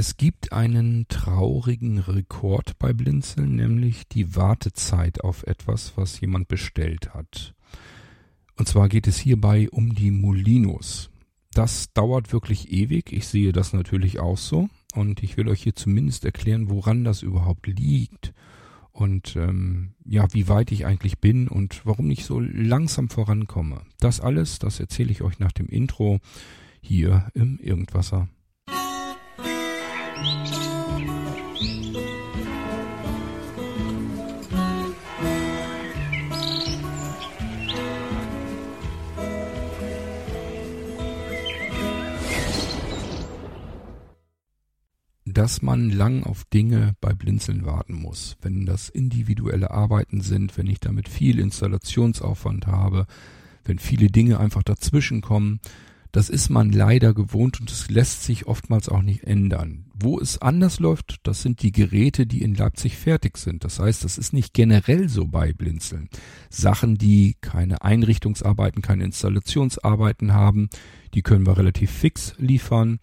Es gibt einen traurigen Rekord bei Blinzeln, nämlich die Wartezeit auf etwas, was jemand bestellt hat. Und zwar geht es hierbei um die Molinos. Das dauert wirklich ewig. Ich sehe das natürlich auch so. Und ich will euch hier zumindest erklären, woran das überhaupt liegt. Und ähm, ja, wie weit ich eigentlich bin und warum ich so langsam vorankomme. Das alles, das erzähle ich euch nach dem Intro hier im Irgendwasser. Dass man lang auf Dinge bei Blinzeln warten muss. Wenn das individuelle Arbeiten sind, wenn ich damit viel Installationsaufwand habe, wenn viele Dinge einfach dazwischen kommen, das ist man leider gewohnt und es lässt sich oftmals auch nicht ändern. Wo es anders läuft, das sind die Geräte, die in Leipzig fertig sind. Das heißt, das ist nicht generell so bei Blinzeln. Sachen, die keine Einrichtungsarbeiten, keine Installationsarbeiten haben, die können wir relativ fix liefern.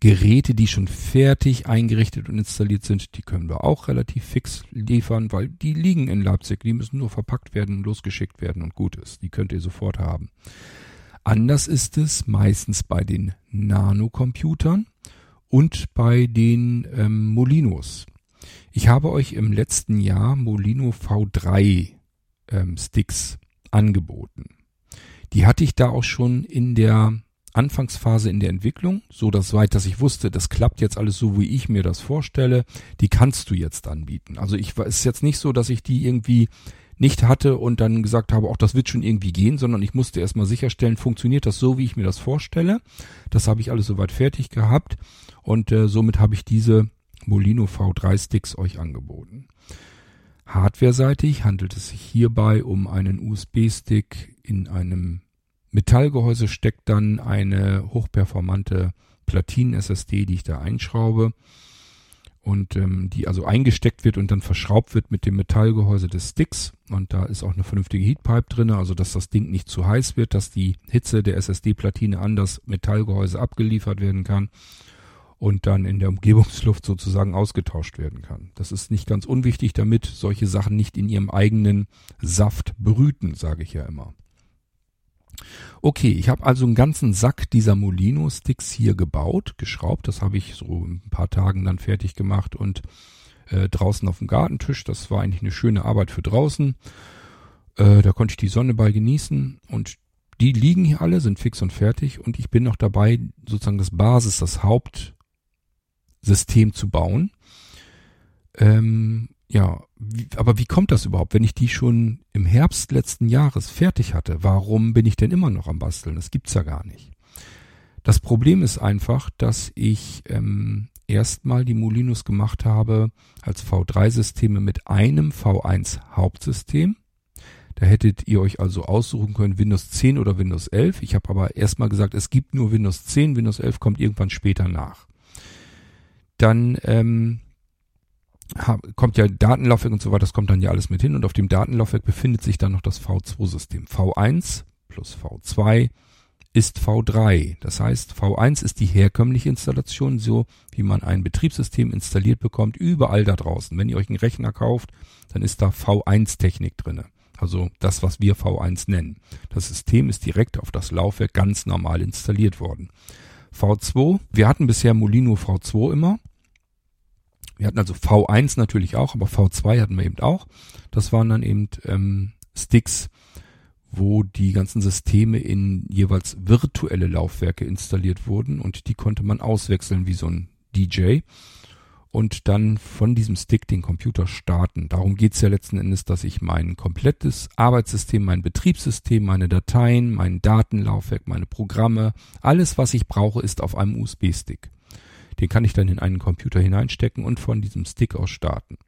Geräte, die schon fertig eingerichtet und installiert sind, die können wir auch relativ fix liefern, weil die liegen in Leipzig. Die müssen nur verpackt werden, losgeschickt werden und gut ist. Die könnt ihr sofort haben. Anders ist es meistens bei den Nanocomputern und bei den ähm, Molinos. Ich habe euch im letzten Jahr Molino V3 ähm, Sticks angeboten. Die hatte ich da auch schon in der Anfangsphase in der Entwicklung, so dass weit, dass ich wusste, das klappt jetzt alles so, wie ich mir das vorstelle, die kannst du jetzt anbieten. Also ich es ist jetzt nicht so, dass ich die irgendwie nicht hatte und dann gesagt habe, auch das wird schon irgendwie gehen, sondern ich musste erstmal sicherstellen, funktioniert das so, wie ich mir das vorstelle. Das habe ich alles soweit fertig gehabt und äh, somit habe ich diese Molino V3 Sticks euch angeboten. Hardware-seitig handelt es sich hierbei um einen USB-Stick in einem Metallgehäuse steckt dann eine hochperformante Platinen-SSD, die ich da einschraube und ähm, die also eingesteckt wird und dann verschraubt wird mit dem Metallgehäuse des Sticks. Und da ist auch eine vernünftige Heatpipe drin, also dass das Ding nicht zu heiß wird, dass die Hitze der SSD-Platine an das Metallgehäuse abgeliefert werden kann und dann in der Umgebungsluft sozusagen ausgetauscht werden kann. Das ist nicht ganz unwichtig, damit solche Sachen nicht in ihrem eigenen Saft brüten, sage ich ja immer. Okay, ich habe also einen ganzen Sack dieser Molino-Sticks hier gebaut, geschraubt. Das habe ich so ein paar Tagen dann fertig gemacht und äh, draußen auf dem Gartentisch. Das war eigentlich eine schöne Arbeit für draußen. Äh, da konnte ich die Sonne bei genießen und die liegen hier alle, sind fix und fertig und ich bin noch dabei, sozusagen das Basis, das Hauptsystem zu bauen. Ähm, ja, wie, aber wie kommt das überhaupt, wenn ich die schon im Herbst letzten Jahres fertig hatte? Warum bin ich denn immer noch am Basteln? Das gibt's ja gar nicht. Das Problem ist einfach, dass ich ähm, erstmal die Molinos gemacht habe als V3-Systeme mit einem V1 Hauptsystem. Da hättet ihr euch also aussuchen können Windows 10 oder Windows 11. Ich habe aber erstmal gesagt, es gibt nur Windows 10, Windows 11 kommt irgendwann später nach. Dann ähm, kommt ja Datenlaufwerk und so weiter, das kommt dann ja alles mit hin und auf dem Datenlaufwerk befindet sich dann noch das V2-System. V1 plus V2 ist V3. Das heißt, V1 ist die herkömmliche Installation, so wie man ein Betriebssystem installiert bekommt, überall da draußen. Wenn ihr euch einen Rechner kauft, dann ist da V1-Technik drinne. Also das, was wir V1 nennen. Das System ist direkt auf das Laufwerk ganz normal installiert worden. V2, wir hatten bisher Molino V2 immer. Wir hatten also V1 natürlich auch, aber V2 hatten wir eben auch. Das waren dann eben ähm, Sticks, wo die ganzen Systeme in jeweils virtuelle Laufwerke installiert wurden und die konnte man auswechseln wie so ein DJ und dann von diesem Stick den Computer starten. Darum geht's ja letzten Endes, dass ich mein komplettes Arbeitssystem, mein Betriebssystem, meine Dateien, mein Datenlaufwerk, meine Programme, alles, was ich brauche, ist auf einem USB-Stick. Den kann ich dann in einen Computer hineinstecken und von diesem Stick aus starten.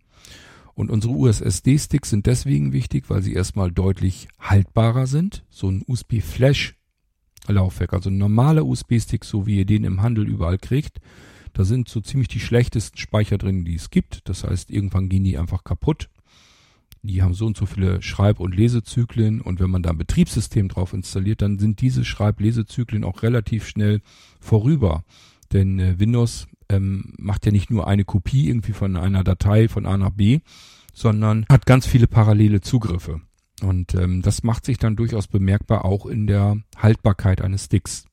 Und unsere USSD-Sticks sind deswegen wichtig, weil sie erstmal deutlich haltbarer sind. So ein USB-Flash-Laufwerk, also ein normaler USB-Stick, so wie ihr den im Handel überall kriegt, da sind so ziemlich die schlechtesten Speicher drin, die es gibt. Das heißt, irgendwann gehen die einfach kaputt. Die haben so und so viele Schreib- und Lesezyklen und wenn man da ein Betriebssystem drauf installiert, dann sind diese Schreib-Lesezyklen auch relativ schnell vorüber. Denn äh, Windows ähm, macht ja nicht nur eine Kopie irgendwie von einer Datei von A nach B, sondern hat ganz viele parallele Zugriffe. Und ähm, das macht sich dann durchaus bemerkbar auch in der Haltbarkeit eines Sticks.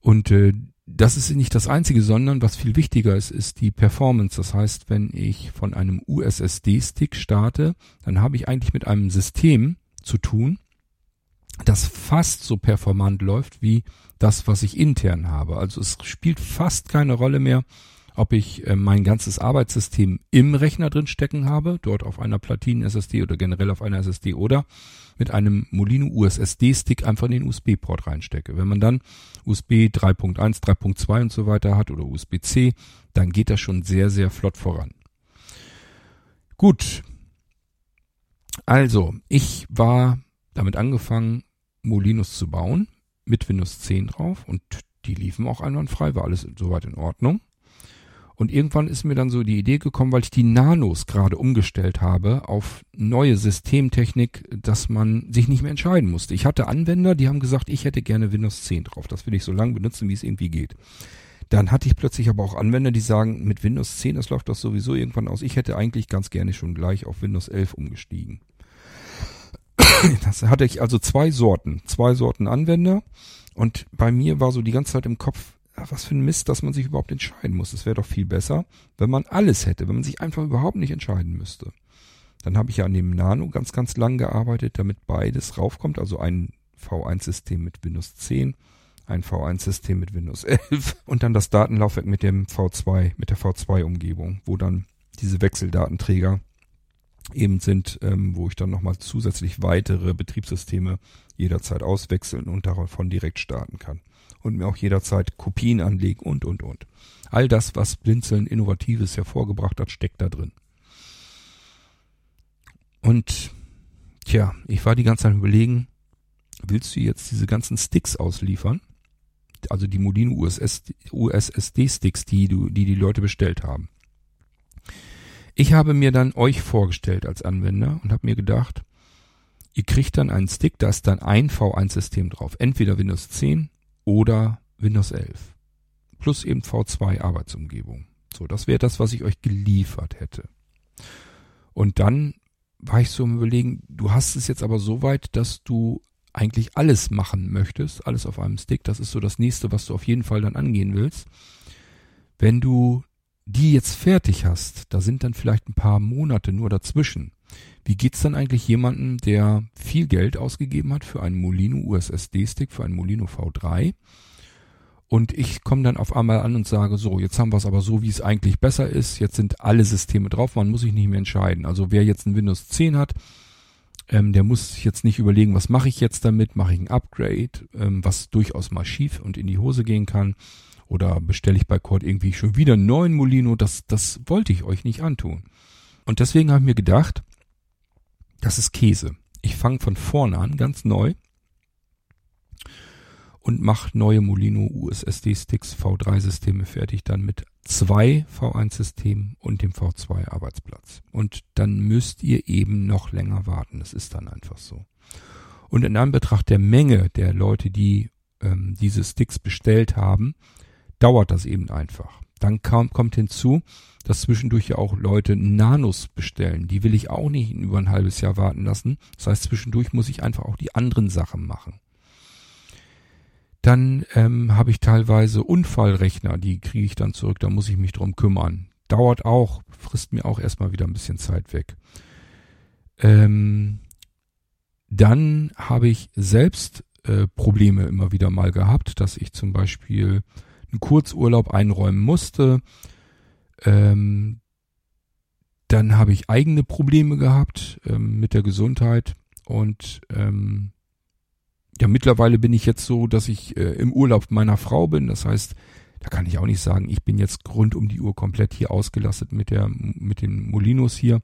Und äh, das ist nicht das Einzige, sondern was viel wichtiger ist, ist die Performance. Das heißt, wenn ich von einem USSD-Stick starte, dann habe ich eigentlich mit einem System zu tun, das fast so performant läuft wie das, was ich intern habe. Also es spielt fast keine Rolle mehr, ob ich äh, mein ganzes Arbeitssystem im Rechner drin stecken habe, dort auf einer Platinen-SSD oder generell auf einer SSD oder mit einem Molino USSD-Stick einfach in den USB-Port reinstecke. Wenn man dann USB 3.1, 3.2 und so weiter hat oder USB-C, dann geht das schon sehr, sehr flott voran. Gut. Also, ich war damit angefangen, Molinos zu bauen mit Windows 10 drauf und die liefen auch einwandfrei, war alles soweit in Ordnung. Und irgendwann ist mir dann so die Idee gekommen, weil ich die Nanos gerade umgestellt habe auf neue Systemtechnik, dass man sich nicht mehr entscheiden musste. Ich hatte Anwender, die haben gesagt, ich hätte gerne Windows 10 drauf. Das will ich so lange benutzen, wie es irgendwie geht. Dann hatte ich plötzlich aber auch Anwender, die sagen, mit Windows 10, das läuft doch sowieso irgendwann aus. Ich hätte eigentlich ganz gerne schon gleich auf Windows 11 umgestiegen. Das hatte ich also zwei Sorten, zwei Sorten Anwender. Und bei mir war so die ganze Zeit im Kopf, ach, was für ein Mist, dass man sich überhaupt entscheiden muss. Es wäre doch viel besser, wenn man alles hätte, wenn man sich einfach überhaupt nicht entscheiden müsste. Dann habe ich ja an dem Nano ganz, ganz lang gearbeitet, damit beides raufkommt. Also ein V1-System mit Windows 10, ein V1-System mit Windows 11 und dann das Datenlaufwerk mit dem V2, mit der V2-Umgebung, wo dann diese Wechseldatenträger eben sind, ähm, wo ich dann nochmal zusätzlich weitere Betriebssysteme jederzeit auswechseln und davon direkt starten kann. Und mir auch jederzeit Kopien anlegen und, und, und. All das, was Blinzeln Innovatives hervorgebracht hat, steckt da drin. Und, tja, ich war die ganze Zeit überlegen, willst du jetzt diese ganzen Sticks ausliefern? Also die Molino USSD-Sticks, die, du, die die Leute bestellt haben. Ich habe mir dann euch vorgestellt als Anwender und habe mir gedacht, ihr kriegt dann einen Stick, da ist dann ein V1-System drauf. Entweder Windows 10 oder Windows 11. Plus eben V2 Arbeitsumgebung. So, das wäre das, was ich euch geliefert hätte. Und dann war ich so im Überlegen, du hast es jetzt aber so weit, dass du eigentlich alles machen möchtest, alles auf einem Stick. Das ist so das nächste, was du auf jeden Fall dann angehen willst. Wenn du die jetzt fertig hast, da sind dann vielleicht ein paar Monate nur dazwischen. Wie geht's dann eigentlich jemandem, der viel Geld ausgegeben hat für einen Molino USSD-Stick, für einen Molino V3? Und ich komme dann auf einmal an und sage, so, jetzt haben wir es aber so, wie es eigentlich besser ist. Jetzt sind alle Systeme drauf, man muss sich nicht mehr entscheiden. Also wer jetzt ein Windows 10 hat, ähm, der muss sich jetzt nicht überlegen, was mache ich jetzt damit? Mache ich ein Upgrade, ähm, was durchaus mal schief und in die Hose gehen kann oder bestelle ich bei Cord irgendwie schon wieder einen neuen Molino? Das, das wollte ich euch nicht antun. Und deswegen habe ich mir gedacht, das ist Käse. Ich fange von vorne an, ganz neu und mache neue Molino USSD-Sticks V3-Systeme fertig, dann mit zwei V1-Systemen und dem V2-Arbeitsplatz. Und dann müsst ihr eben noch länger warten. Das ist dann einfach so. Und in Anbetracht der Menge der Leute, die ähm, diese Sticks bestellt haben, dauert das eben einfach. Dann kam, kommt hinzu, dass zwischendurch ja auch Leute Nanos bestellen. Die will ich auch nicht über ein halbes Jahr warten lassen. Das heißt, zwischendurch muss ich einfach auch die anderen Sachen machen. Dann ähm, habe ich teilweise Unfallrechner, die kriege ich dann zurück, da muss ich mich drum kümmern. Dauert auch, frisst mir auch erstmal wieder ein bisschen Zeit weg. Ähm, dann habe ich selbst äh, Probleme immer wieder mal gehabt, dass ich zum Beispiel einen Kurzurlaub einräumen musste. Ähm, dann habe ich eigene Probleme gehabt ähm, mit der Gesundheit und ähm, ja, mittlerweile bin ich jetzt so, dass ich äh, im Urlaub meiner Frau bin. Das heißt, da kann ich auch nicht sagen, ich bin jetzt rund um die Uhr komplett hier ausgelastet mit der mit den Molinos hier.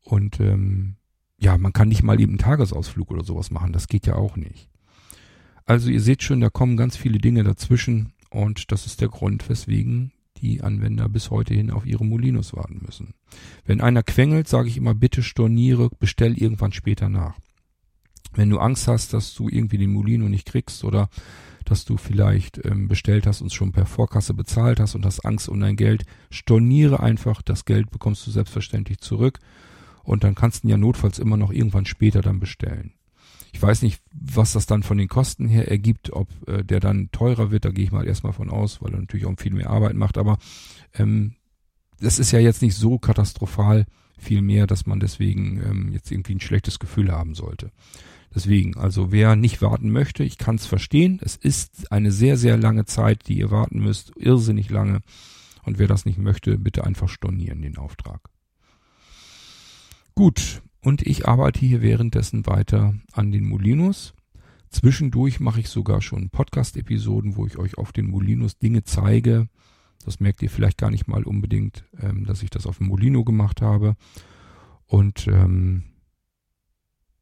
Und ähm, ja, man kann nicht mal eben einen Tagesausflug oder sowas machen. Das geht ja auch nicht. Also ihr seht schon, da kommen ganz viele Dinge dazwischen und das ist der Grund, weswegen die Anwender bis heute hin auf ihre Molinos warten müssen. Wenn einer quengelt, sage ich immer, bitte storniere, bestell irgendwann später nach. Wenn du Angst hast, dass du irgendwie den Molino nicht kriegst oder dass du vielleicht ähm, bestellt hast und schon per Vorkasse bezahlt hast und hast Angst um dein Geld. Storniere einfach, das Geld bekommst du selbstverständlich zurück und dann kannst du ihn ja notfalls immer noch irgendwann später dann bestellen. Ich weiß nicht, was das dann von den Kosten her ergibt, ob äh, der dann teurer wird, da gehe ich mal erstmal von aus, weil er natürlich auch viel mehr Arbeit macht, aber ähm, das ist ja jetzt nicht so katastrophal viel mehr, dass man deswegen ähm, jetzt irgendwie ein schlechtes Gefühl haben sollte. Deswegen, also wer nicht warten möchte, ich kann es verstehen. Es ist eine sehr, sehr lange Zeit, die ihr warten müsst, irrsinnig lange. Und wer das nicht möchte, bitte einfach stornieren den Auftrag. Gut, und ich arbeite hier währenddessen weiter an den Molinos. Zwischendurch mache ich sogar schon Podcast-Episoden, wo ich euch auf den Molinos Dinge zeige. Das merkt ihr vielleicht gar nicht mal unbedingt, ähm, dass ich das auf dem Molino gemacht habe. Und ähm,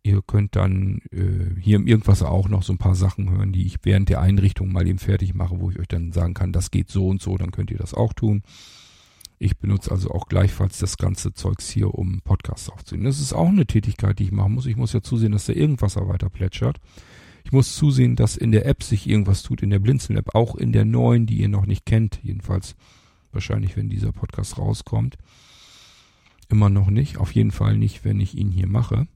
ihr könnt dann äh, hier im Irgendwasser auch noch so ein paar Sachen hören, die ich während der Einrichtung mal eben fertig mache, wo ich euch dann sagen kann, das geht so und so, dann könnt ihr das auch tun. Ich benutze also auch gleichfalls das ganze Zeugs hier, um Podcasts aufzunehmen. Das ist auch eine Tätigkeit, die ich machen muss. Ich muss ja zusehen, dass der Irgendwasser weiter plätschert. Ich muss zusehen, dass in der App sich irgendwas tut, in der Blinzeln-App, auch in der neuen, die ihr noch nicht kennt, jedenfalls wahrscheinlich, wenn dieser Podcast rauskommt. Immer noch nicht, auf jeden Fall nicht, wenn ich ihn hier mache.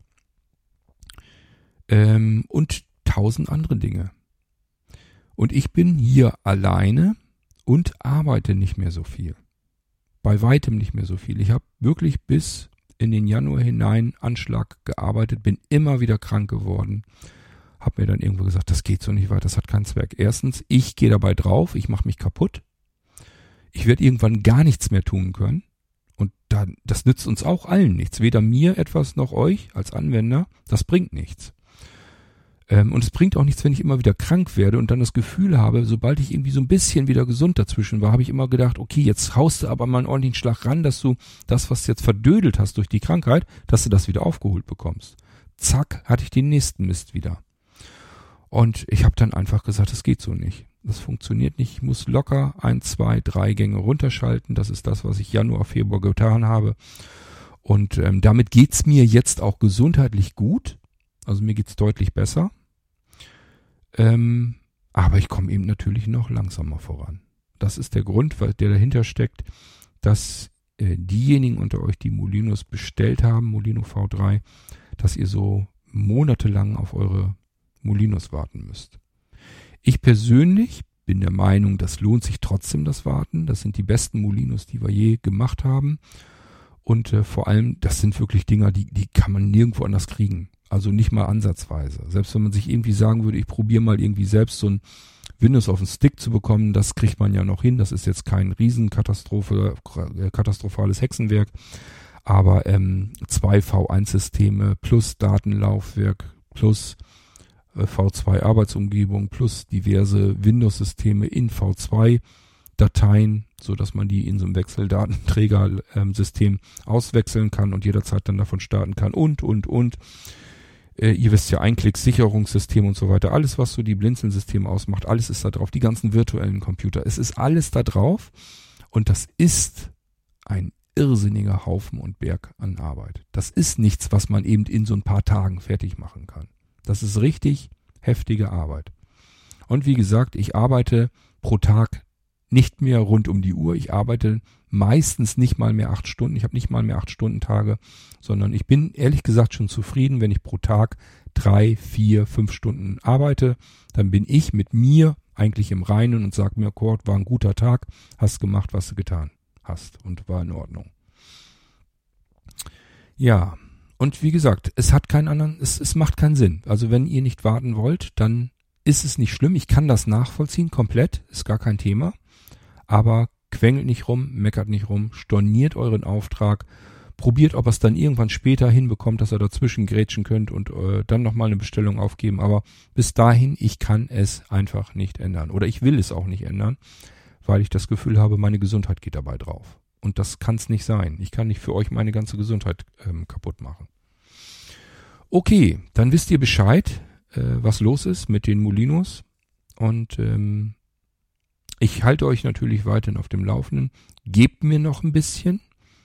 Ähm, und tausend andere Dinge. Und ich bin hier alleine und arbeite nicht mehr so viel bei weitem nicht mehr so viel. Ich habe wirklich bis in den Januar hinein Anschlag gearbeitet, bin immer wieder krank geworden. Hab mir dann irgendwo gesagt, das geht so nicht weiter, das hat keinen Zweck. Erstens, ich gehe dabei drauf, ich mache mich kaputt. Ich werde irgendwann gar nichts mehr tun können. Und dann, das nützt uns auch allen nichts. Weder mir etwas noch euch als Anwender. Das bringt nichts. Ähm, und es bringt auch nichts, wenn ich immer wieder krank werde und dann das Gefühl habe, sobald ich irgendwie so ein bisschen wieder gesund dazwischen war, habe ich immer gedacht, okay, jetzt haust du aber mal einen ordentlichen Schlag ran, dass du das, was du jetzt verdödelt hast durch die Krankheit, dass du das wieder aufgeholt bekommst. Zack, hatte ich den nächsten Mist wieder. Und ich habe dann einfach gesagt, das geht so nicht. Das funktioniert nicht. Ich muss locker ein, zwei, drei Gänge runterschalten. Das ist das, was ich Januar, Februar getan habe. Und ähm, damit geht's mir jetzt auch gesundheitlich gut. Also mir geht's deutlich besser. Ähm, aber ich komme eben natürlich noch langsamer voran. Das ist der Grund, der dahinter steckt, dass äh, diejenigen unter euch, die Molinos bestellt haben, Molino V3, dass ihr so monatelang auf eure Molinos warten müsst. Ich persönlich bin der Meinung, das lohnt sich trotzdem das Warten. Das sind die besten Molinos, die wir je gemacht haben. Und äh, vor allem, das sind wirklich Dinger, die, die kann man nirgendwo anders kriegen. Also nicht mal ansatzweise. Selbst wenn man sich irgendwie sagen würde, ich probiere mal irgendwie selbst so ein Windows auf den Stick zu bekommen, das kriegt man ja noch hin. Das ist jetzt kein Riesenkatastrophe, äh, katastrophales Hexenwerk. Aber ähm, zwei V1-Systeme plus Datenlaufwerk plus äh, V2-Arbeitsumgebung plus diverse Windows-Systeme in V2 Dateien, so dass man die in so einem Wechseldatenträgersystem ähm, auswechseln kann und jederzeit dann davon starten kann und, und, und. Äh, ihr wisst ja, Einklick-Sicherungssystem und so weiter. Alles, was so die Blinzeln-Systeme ausmacht, alles ist da drauf. Die ganzen virtuellen Computer. Es ist alles da drauf. Und das ist ein irrsinniger Haufen und Berg an Arbeit. Das ist nichts, was man eben in so ein paar Tagen fertig machen kann. Das ist richtig heftige Arbeit. Und wie gesagt, ich arbeite pro Tag nicht mehr rund um die Uhr. Ich arbeite meistens nicht mal mehr acht Stunden. Ich habe nicht mal mehr acht Stunden Tage, sondern ich bin ehrlich gesagt schon zufrieden, wenn ich pro Tag drei, vier, fünf Stunden arbeite. Dann bin ich mit mir eigentlich im Reinen und sage mir, Kurt, war ein guter Tag, hast gemacht, was du getan hast und war in Ordnung. Ja, und wie gesagt, es hat keinen anderen, es, es macht keinen Sinn. Also wenn ihr nicht warten wollt, dann ist es nicht schlimm. Ich kann das nachvollziehen, komplett, ist gar kein Thema. Aber quengelt nicht rum, meckert nicht rum, storniert euren Auftrag, probiert, ob er es dann irgendwann später hinbekommt, dass ihr dazwischen grätschen könnt und äh, dann nochmal eine Bestellung aufgeben. Aber bis dahin, ich kann es einfach nicht ändern. Oder ich will es auch nicht ändern, weil ich das Gefühl habe, meine Gesundheit geht dabei drauf. Und das kann es nicht sein. Ich kann nicht für euch meine ganze Gesundheit ähm, kaputt machen. Okay, dann wisst ihr Bescheid, äh, was los ist mit den Molinos. Und ähm, ich halte euch natürlich weiterhin auf dem Laufenden. Gebt mir noch ein bisschen.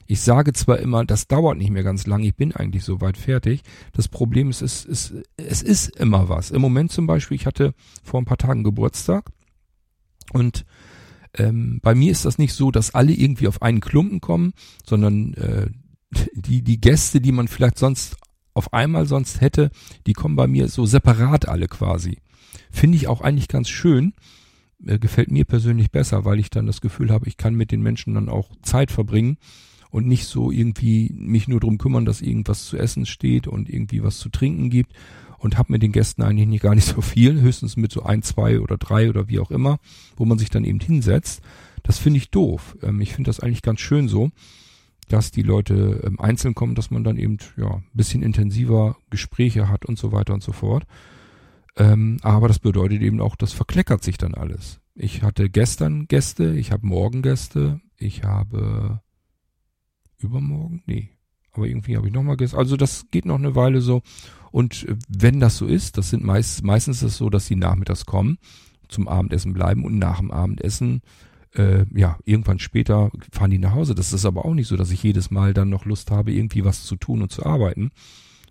Ich sage zwar immer, das dauert nicht mehr ganz lang, ich bin eigentlich soweit fertig. Das Problem ist, es ist, es ist immer was. Im Moment zum Beispiel, ich hatte vor ein paar Tagen Geburtstag und ähm, bei mir ist das nicht so, dass alle irgendwie auf einen Klumpen kommen, sondern äh, die, die Gäste, die man vielleicht sonst auf einmal sonst hätte, die kommen bei mir so separat alle quasi. Finde ich auch eigentlich ganz schön. Äh, gefällt mir persönlich besser, weil ich dann das Gefühl habe, ich kann mit den Menschen dann auch Zeit verbringen und nicht so irgendwie mich nur drum kümmern, dass irgendwas zu essen steht und irgendwie was zu trinken gibt und habe mit den Gästen eigentlich nicht, gar nicht so viel, höchstens mit so ein, zwei oder drei oder wie auch immer, wo man sich dann eben hinsetzt. Das finde ich doof. Ähm, ich finde das eigentlich ganz schön so, dass die Leute ähm, einzeln kommen, dass man dann eben ja ein bisschen intensiver Gespräche hat und so weiter und so fort. Ähm, aber das bedeutet eben auch, das verkleckert sich dann alles. Ich hatte gestern Gäste, ich habe morgen Gäste, ich habe übermorgen, nee, aber irgendwie habe ich nochmal Gäste. Also das geht noch eine Weile so. Und äh, wenn das so ist, das sind meist, meistens ist es so, dass sie nachmittags kommen, zum Abendessen bleiben und nach dem Abendessen, äh, ja, irgendwann später fahren die nach Hause. Das ist aber auch nicht so, dass ich jedes Mal dann noch Lust habe, irgendwie was zu tun und zu arbeiten,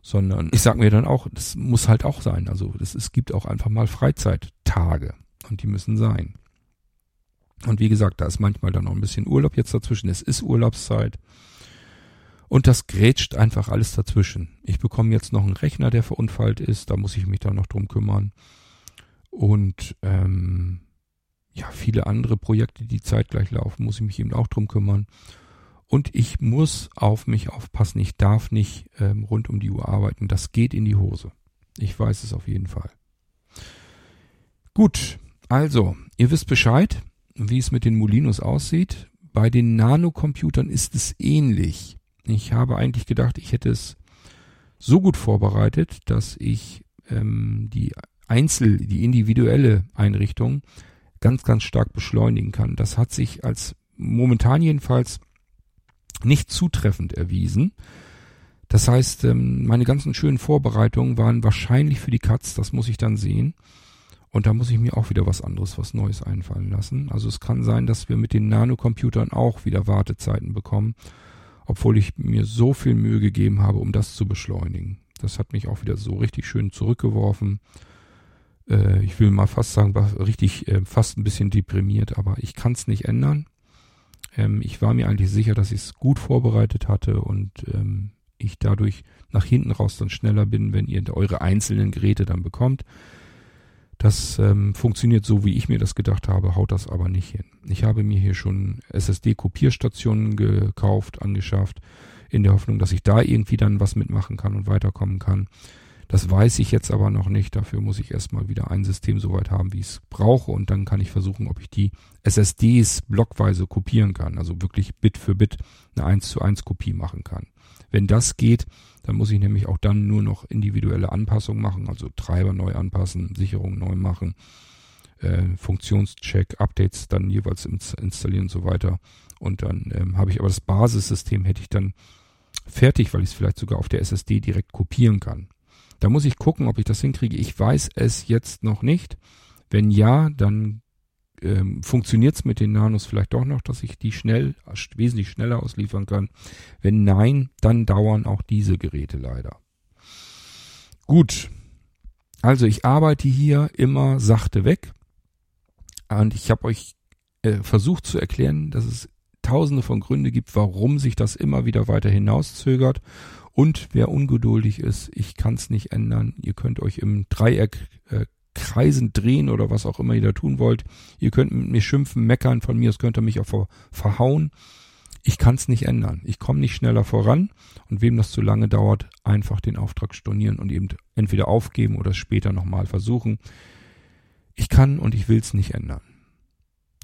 sondern ich sage mir dann auch, das muss halt auch sein. Also das, es gibt auch einfach mal Freizeittage und die müssen sein. Und wie gesagt, da ist manchmal dann noch ein bisschen Urlaub jetzt dazwischen. Es ist Urlaubszeit. Und das grätscht einfach alles dazwischen. Ich bekomme jetzt noch einen Rechner, der verunfallt ist, da muss ich mich dann noch drum kümmern. Und ähm, ja, viele andere Projekte, die zeitgleich laufen, muss ich mich eben auch drum kümmern. Und ich muss auf mich aufpassen. Ich darf nicht ähm, rund um die Uhr arbeiten. Das geht in die Hose. Ich weiß es auf jeden Fall. Gut, also, ihr wisst Bescheid, wie es mit den Molinos aussieht. Bei den Nanocomputern ist es ähnlich. Ich habe eigentlich gedacht, ich hätte es so gut vorbereitet, dass ich ähm, die Einzel, die individuelle Einrichtung ganz, ganz stark beschleunigen kann. Das hat sich als momentan jedenfalls nicht zutreffend erwiesen. Das heißt, ähm, meine ganzen schönen Vorbereitungen waren wahrscheinlich für die Katz, das muss ich dann sehen. Und da muss ich mir auch wieder was anderes, was Neues einfallen lassen. Also es kann sein, dass wir mit den Nanocomputern auch wieder Wartezeiten bekommen obwohl ich mir so viel Mühe gegeben habe, um das zu beschleunigen. Das hat mich auch wieder so richtig schön zurückgeworfen. Äh, ich will mal fast sagen, war richtig äh, fast ein bisschen deprimiert, aber ich kann es nicht ändern. Ähm, ich war mir eigentlich sicher, dass ich es gut vorbereitet hatte und ähm, ich dadurch nach hinten raus dann schneller bin, wenn ihr eure einzelnen Geräte dann bekommt. Das ähm, funktioniert so, wie ich mir das gedacht habe, haut das aber nicht hin. Ich habe mir hier schon SSD-Kopierstationen gekauft, angeschafft, in der Hoffnung, dass ich da irgendwie dann was mitmachen kann und weiterkommen kann. Das weiß ich jetzt aber noch nicht. Dafür muss ich erstmal wieder ein System soweit haben, wie ich es brauche. Und dann kann ich versuchen, ob ich die SSDs blockweise kopieren kann. Also wirklich Bit für Bit eine 1 zu 1 Kopie machen kann. Wenn das geht, dann muss ich nämlich auch dann nur noch individuelle Anpassungen machen, also Treiber neu anpassen, Sicherung neu machen, äh, Funktionscheck, Updates dann jeweils installieren und so weiter. Und dann ähm, habe ich aber das Basissystem hätte ich dann fertig, weil ich es vielleicht sogar auf der SSD direkt kopieren kann. Da muss ich gucken, ob ich das hinkriege. Ich weiß es jetzt noch nicht. Wenn ja, dann ähm, funktioniert es mit den Nanos vielleicht doch noch, dass ich die schnell, wesentlich schneller ausliefern kann. Wenn nein, dann dauern auch diese Geräte leider. Gut. Also ich arbeite hier immer sachte weg. Und ich habe euch äh, versucht zu erklären, dass es tausende von Gründe gibt, warum sich das immer wieder weiter hinauszögert. Und wer ungeduldig ist, ich kann es nicht ändern. Ihr könnt euch im Dreieck äh, kreisen, drehen oder was auch immer ihr da tun wollt. Ihr könnt mit mir schimpfen, meckern, von mir aus könnt ihr mich auch verhauen. Ich kann es nicht ändern. Ich komme nicht schneller voran und wem das zu lange dauert, einfach den Auftrag stornieren und eben entweder aufgeben oder es später nochmal versuchen. Ich kann und ich will es nicht ändern.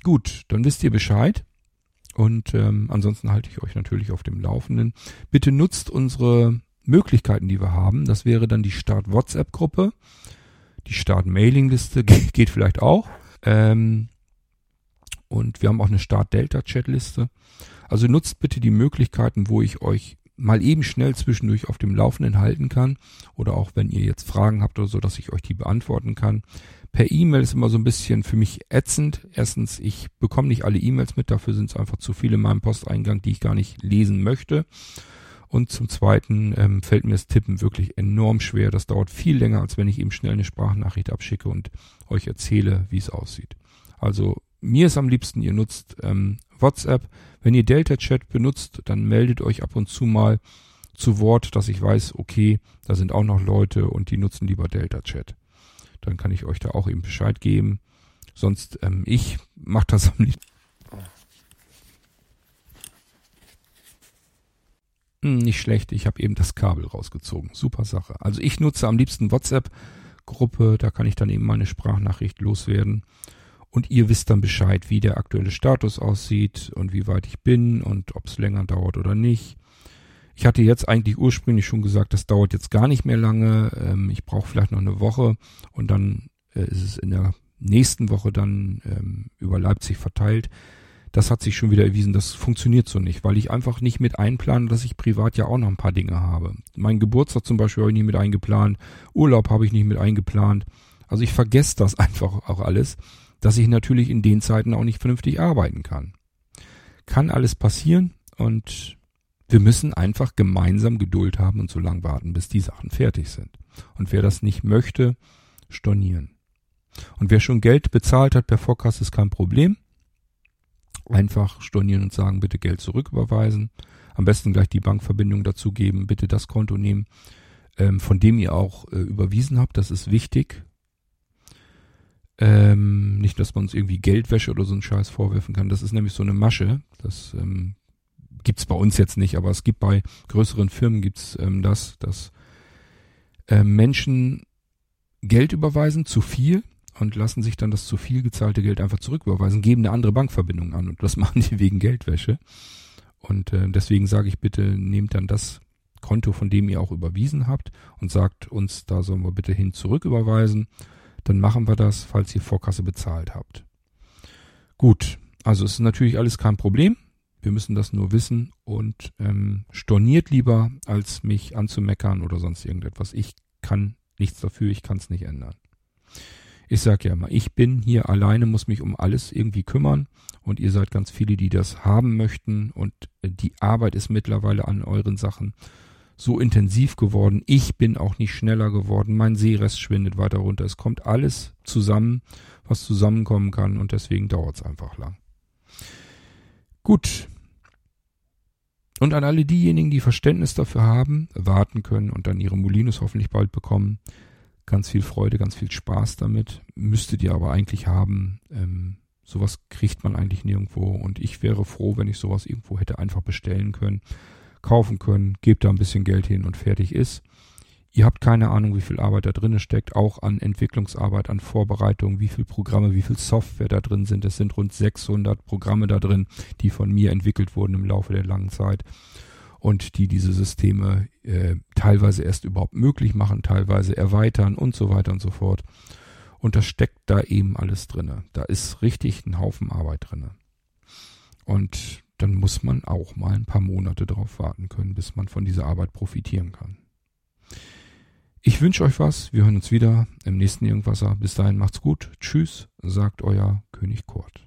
Gut, dann wisst ihr Bescheid. Und ähm, ansonsten halte ich euch natürlich auf dem Laufenden. Bitte nutzt unsere Möglichkeiten, die wir haben. Das wäre dann die Start-WhatsApp-Gruppe. Die Start-Mailing-Liste geht vielleicht auch. Ähm, und wir haben auch eine Start-Delta-Chat-Liste. Also nutzt bitte die Möglichkeiten, wo ich euch mal eben schnell zwischendurch auf dem Laufenden halten kann. Oder auch wenn ihr jetzt Fragen habt oder so, dass ich euch die beantworten kann. Per E-Mail ist immer so ein bisschen für mich ätzend. Erstens, ich bekomme nicht alle E-Mails mit, dafür sind es einfach zu viele in meinem Posteingang, die ich gar nicht lesen möchte. Und zum Zweiten ähm, fällt mir das Tippen wirklich enorm schwer. Das dauert viel länger, als wenn ich eben schnell eine Sprachnachricht abschicke und euch erzähle, wie es aussieht. Also mir ist am liebsten, ihr nutzt ähm, WhatsApp. Wenn ihr Delta Chat benutzt, dann meldet euch ab und zu mal zu Wort, dass ich weiß, okay, da sind auch noch Leute und die nutzen lieber Delta Chat. Dann kann ich euch da auch eben Bescheid geben. Sonst, ähm, ich mache das am liebsten. Hm, nicht schlecht, ich habe eben das Kabel rausgezogen. Super Sache. Also ich nutze am liebsten WhatsApp-Gruppe, da kann ich dann eben meine Sprachnachricht loswerden. Und ihr wisst dann Bescheid, wie der aktuelle Status aussieht und wie weit ich bin und ob es länger dauert oder nicht. Ich hatte jetzt eigentlich ursprünglich schon gesagt, das dauert jetzt gar nicht mehr lange. Ähm, ich brauche vielleicht noch eine Woche und dann äh, ist es in der nächsten Woche dann ähm, über Leipzig verteilt. Das hat sich schon wieder erwiesen, das funktioniert so nicht, weil ich einfach nicht mit einplane, dass ich privat ja auch noch ein paar Dinge habe. Mein Geburtstag zum Beispiel habe ich nicht mit eingeplant, Urlaub habe ich nicht mit eingeplant. Also ich vergesse das einfach auch alles, dass ich natürlich in den Zeiten auch nicht vernünftig arbeiten kann. Kann alles passieren und wir müssen einfach gemeinsam Geduld haben und so lange warten, bis die Sachen fertig sind. Und wer das nicht möchte, stornieren. Und wer schon Geld bezahlt hat per Vorkasse, ist kein Problem. Einfach stornieren und sagen, bitte Geld zurücküberweisen. Am besten gleich die Bankverbindung dazugeben, bitte das Konto nehmen, ähm, von dem ihr auch äh, überwiesen habt. Das ist wichtig. Ähm, nicht, dass man uns irgendwie Geldwäsche oder so einen Scheiß vorwerfen kann. Das ist nämlich so eine Masche. Das ähm, gibt's bei uns jetzt nicht, aber es gibt bei größeren Firmen gibt's ähm, das, dass äh, Menschen Geld überweisen, zu viel, und lassen sich dann das zu viel gezahlte Geld einfach zurücküberweisen, geben eine andere Bankverbindung an und das machen die wegen Geldwäsche. Und äh, deswegen sage ich bitte, nehmt dann das Konto, von dem ihr auch überwiesen habt und sagt uns, da sollen wir bitte hin zurücküberweisen. Dann machen wir das, falls ihr Vorkasse bezahlt habt. Gut, also es ist natürlich alles kein Problem. Wir müssen das nur wissen und ähm, storniert lieber, als mich anzumeckern oder sonst irgendetwas. Ich kann nichts dafür, ich kann es nicht ändern. Ich sage ja immer, ich bin hier alleine, muss mich um alles irgendwie kümmern und ihr seid ganz viele, die das haben möchten und äh, die Arbeit ist mittlerweile an euren Sachen so intensiv geworden. Ich bin auch nicht schneller geworden. Mein Seerest schwindet weiter runter. Es kommt alles zusammen, was zusammenkommen kann und deswegen dauert es einfach lang. Gut, und an alle diejenigen, die Verständnis dafür haben, warten können und dann ihre Molinos hoffentlich bald bekommen, ganz viel Freude, ganz viel Spaß damit. Müsstet ihr aber eigentlich haben. Ähm, sowas kriegt man eigentlich nirgendwo. Und ich wäre froh, wenn ich sowas irgendwo hätte einfach bestellen können, kaufen können, gebt da ein bisschen Geld hin und fertig ist. Ihr habt keine Ahnung, wie viel Arbeit da drin steckt, auch an Entwicklungsarbeit, an Vorbereitung, wie viel Programme, wie viel Software da drin sind. Es sind rund 600 Programme da drin, die von mir entwickelt wurden im Laufe der langen Zeit und die diese Systeme äh, teilweise erst überhaupt möglich machen, teilweise erweitern und so weiter und so fort. Und das steckt da eben alles drinne. Da ist richtig ein Haufen Arbeit drinne. Und dann muss man auch mal ein paar Monate darauf warten können, bis man von dieser Arbeit profitieren kann. Ich wünsche euch was. Wir hören uns wieder im nächsten Irgendwasser. Bis dahin macht's gut. Tschüss, sagt euer König Kurt.